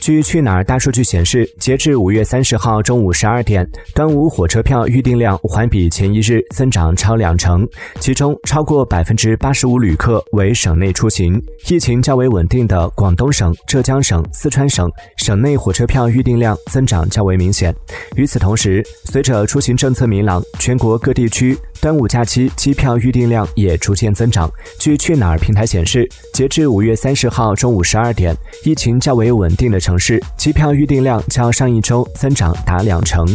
据去哪儿大数据显示，截至五月三十号中午十二点，端午火车票预订量环比前一日增长超两成，其中超过百分之八十五旅客为省内出行。疫情较为稳定的广东省、浙江省、四川省省内火车票预订量增长较为明显。与此同时，随着出行政策明朗，全国各地区。端午假期机票预订量也逐渐增长。据去哪儿平台显示，截至五月三十号中午十二点，疫情较为稳定的城市机票预订量较上一周增长达两成。